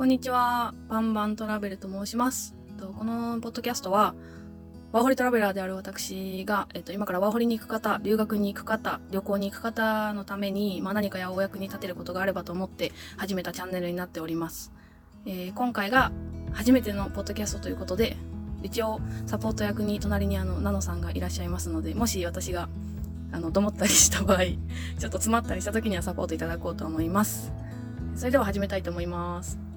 こんにちは。バンバントラベルと申します。このポッドキャストは、ワーホリトラベラーである私が、えっと、今からワーホリに行く方、留学に行く方、旅行に行く方のために、まあ、何かやお役に立てることがあればと思って始めたチャンネルになっております。えー今回が初めてのポッドキャストということで、一応サポート役に隣にあの、ナノさんがいらっしゃいますので、もし私が、あの、どもったりした場合、ちょっと詰まったりした時にはサポートいただこうと思います。それでは始めたいと思います。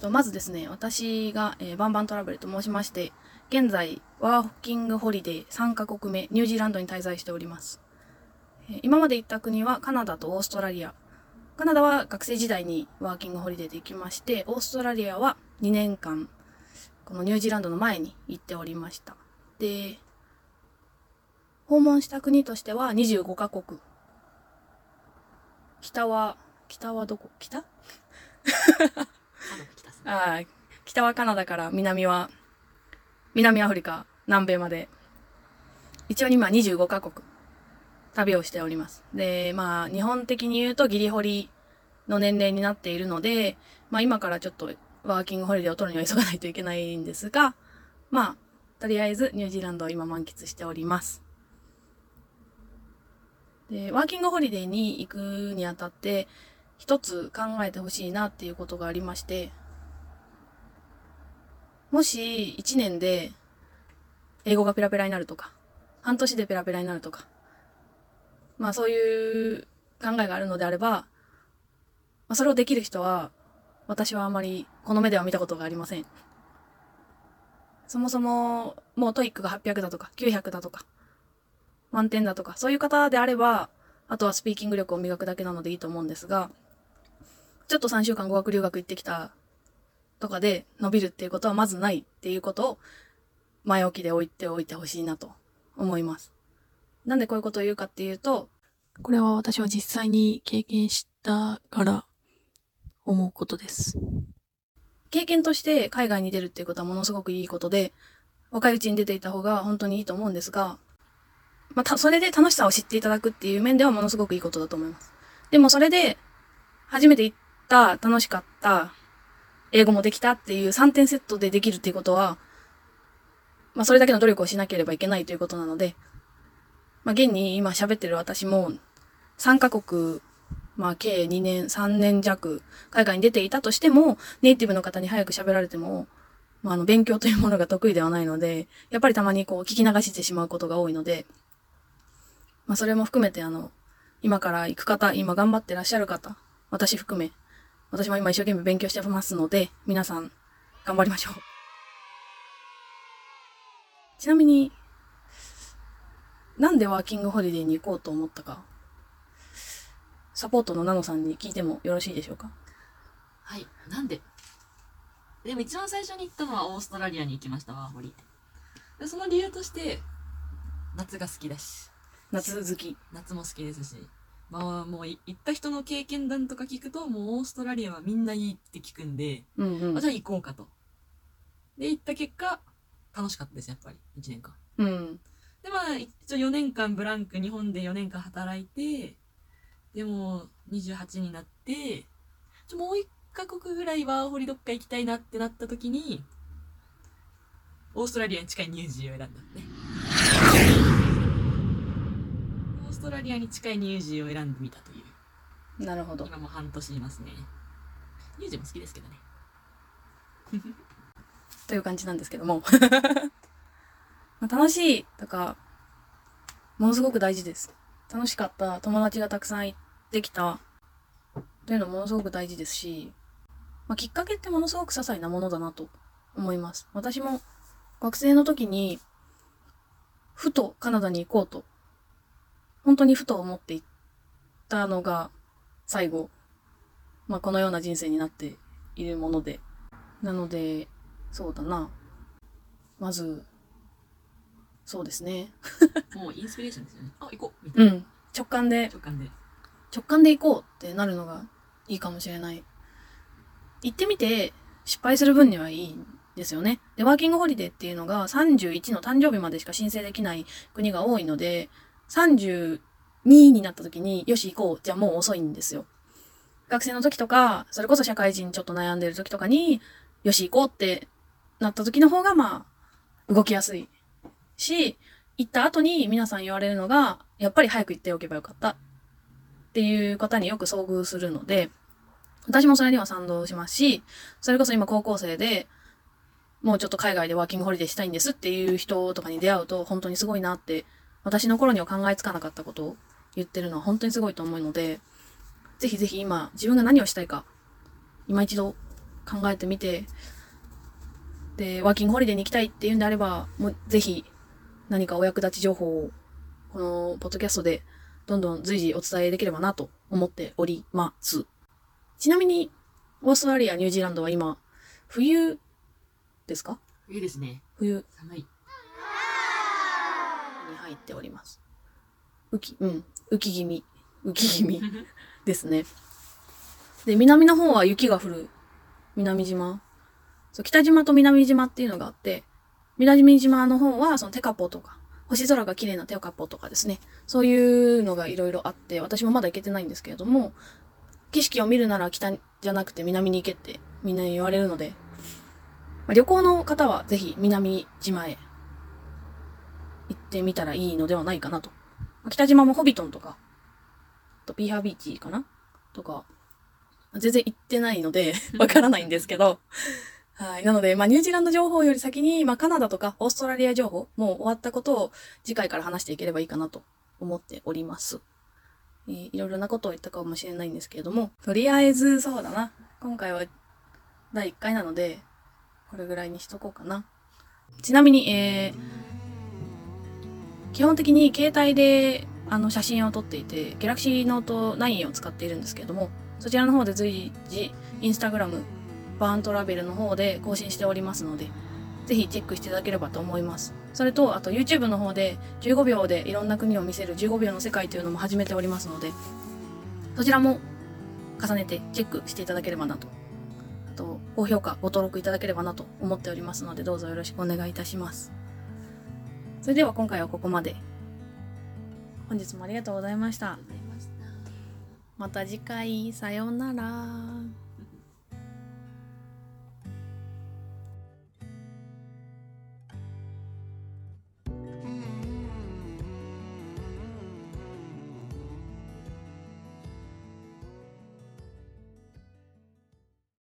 とまずですね、私が、えーバンバントラベルと申しまして、現在、ワーキングホリデー3カ国目、ニュージーランドに滞在しております。えー今まで行った国はカナダとオーストラリア。カナダは学生時代にワーキングホリデーで行きまして、オーストラリアは2年間、このニュージーランドの前に行っておりました。で、訪問した国としては25カ国。北は、北はどこ？北？あ、北はカナダから南は、南アフリカ、南米まで、一応今25カ国、旅をしております。で、まあ、日本的に言うとギリホリの年齢になっているので、まあ今からちょっとワーキングホリデーを取るには急がないといけないんですが、まあ、とりあえずニュージーランドを今満喫しております。で、ワーキングホリデーに行くにあたって、一つ考えてほしいなっていうことがありまして、もし1年で英語がペラペラになるとか、半年でペラペラになるとか、まあそういう考えがあるのであれば、まあ、それをできる人は、私はあまりこの目では見たことがありません。そもそも、もう TOEIC が800だとか、900だとか、満点だとか、そういう方であれば、あとはスピーキング力を磨くだけなのでいいと思うんですが、ちょっと3週間語学留学行ってきたとかで伸びるっていうことはまずないっていうことを前置きで置いておいてほしいなと思います。なんでこういうことを言うかっていうと、これは私は実際に経験したから思うことです。経験として海外に出るっていうことはものすごくいいことで、若いうちに出ていた方が本当にいいと思うんですが、まあ、た、それで楽しさを知っていただくっていう面ではものすごくいいことだと思います。でもそれで、初めて行った、楽しかった、英語もできたっていう3点セットでできるっていうことは、まあそれだけの努力をしなければいけないということなので、まあ現に今喋ってる私も3カ国、まあ計2年、3年弱海外に出ていたとしても、ネイティブの方に早く喋られても、まああの勉強というものが得意ではないので、やっぱりたまにこう聞き流してしまうことが多いので、まあそれも含めてあの、今から行く方、今頑張ってらっしゃる方、私含め、私も今一生懸命勉強してますので、皆さん、頑張りましょう。ちなみに、なんでワーキングホリデーに行こうと思ったか、サポートのナノさんに聞いてもよろしいでしょうか？はい。なんで？でも一番最初に行ったのはオーストラリアに行きました、ワーホリ。でその理由として、夏が好きだし、夏好き。夏も好きですし、まあもうい行った人の経験談とか聞くと、もうオーストラリアはみんないいって聞くんで、うんうんあじゃあ行こうかと。で、行った結果、楽しかったです、やっぱり。1年間。うん。で、まあ、一応4年間ブランク、日本で4年間働いて、でも、28になって、ちょもう一カ国ぐらいワーホリどっか行きたいなってなった時に、オーストラリアに近いニュージーを選んだんで。オーストラリアに近いニュージーを選んでみたという。なるほど。今も半年いますね。ニュージーも好きですけどね。という感じなんですけども。まあ楽しいとか、ものすごく大事です。楽しかった、友達がたくさん行ってきた、というのもものすごく大事ですし、まあ、きっかけってものすごく些細なものだなと思います。私も学生の時に、ふとカナダに行こうと、本当にふと思って行ったのが最後、まあ、このような人生になっているもので、なので、そうだな。まず、そうですね。もうインスピレーションですよね。あ、行こうみたいな。うん。直感で、直感で。直感で行こうってなるのがいいかもしれない。行ってみて失敗する分にはいいんですよね。で、ワーキングホリデーっていうのが31の誕生日までしか申請できない国が多いので、32になった時に、よし行こう。じゃあもう遅いんですよ。学生の時とか、それこそ社会人ちょっと悩んでる時とかに、よし行こうってなった時の方が、まあ、動きやすいし、行った後に皆さん言われるのが、やっぱり早く行っておけばよかったっていう方によく遭遇するので、私もそれには賛同しますし、それこそ今高校生で、もうちょっと海外でワーキングホリデーしたいんですっていう人とかに出会うと本当にすごいなって、私の頃には考えつかなかったことを言ってるのは本当にすごいと思うので、ぜひぜひ今自分が何をしたいか、今一度考えてみて、で、ワーキングホリデーに行きたいっていうんであれば、もうぜひ何かお役立ち情報をこのポッドキャストでどんどん随時お伝えできればなと思っております。ちなみに、オーストラリア、ニュージーランドは今、冬ですか？冬ですね。冬寒い。に入っております。浮き、うん、浮き気味、浮き気味 ですね。で、南の方は雪が降る南島。そう、北島と南島っていうのがあって、南島の方はそのテカポとか、星空が綺麗なテカポとかですね。そういうのがいろいろあって、私もまだ行けてないんですけれども、景色を見るなら北じゃなくて南に行けってみんなに言われるので、まあ旅行の方はぜひ南島へ行ってみたらいいのではないかなと。まあ北島もホビトンとか、あとピーハービーチかな？とか、まあ全然行ってないので、わからないんですけど、はい。なので、まあ、ニュージーランド情報より先に、まあ、カナダとかオーストラリア情報、もう終わったことを次回から話していければいいかなと思っております。えーいろいろなことを言ったかもしれないんですけれども、とりあえず、そうだな。今回は第1回なので、これぐらいにしとこうかな。ちなみに、えー、基本的に携帯であの写真を撮っていて、Galaxy Note 9を使っているんですけれども、そちらの方で随時、インスタグラム、バーントラベルの方で更新しておりますので、ぜひチェックしていただければと思います。それと、あと YouTube の方で15秒でいろんな国を見せる15秒の世界というのも始めておりますので、そちらも重ねてチェックしていただければなと。あと、高評価、ご登録いただければなと思っておりますので、どうぞよろしくお願いいたします。それでは今回はここまで。本日もありがとうございました。また次回、さようなら。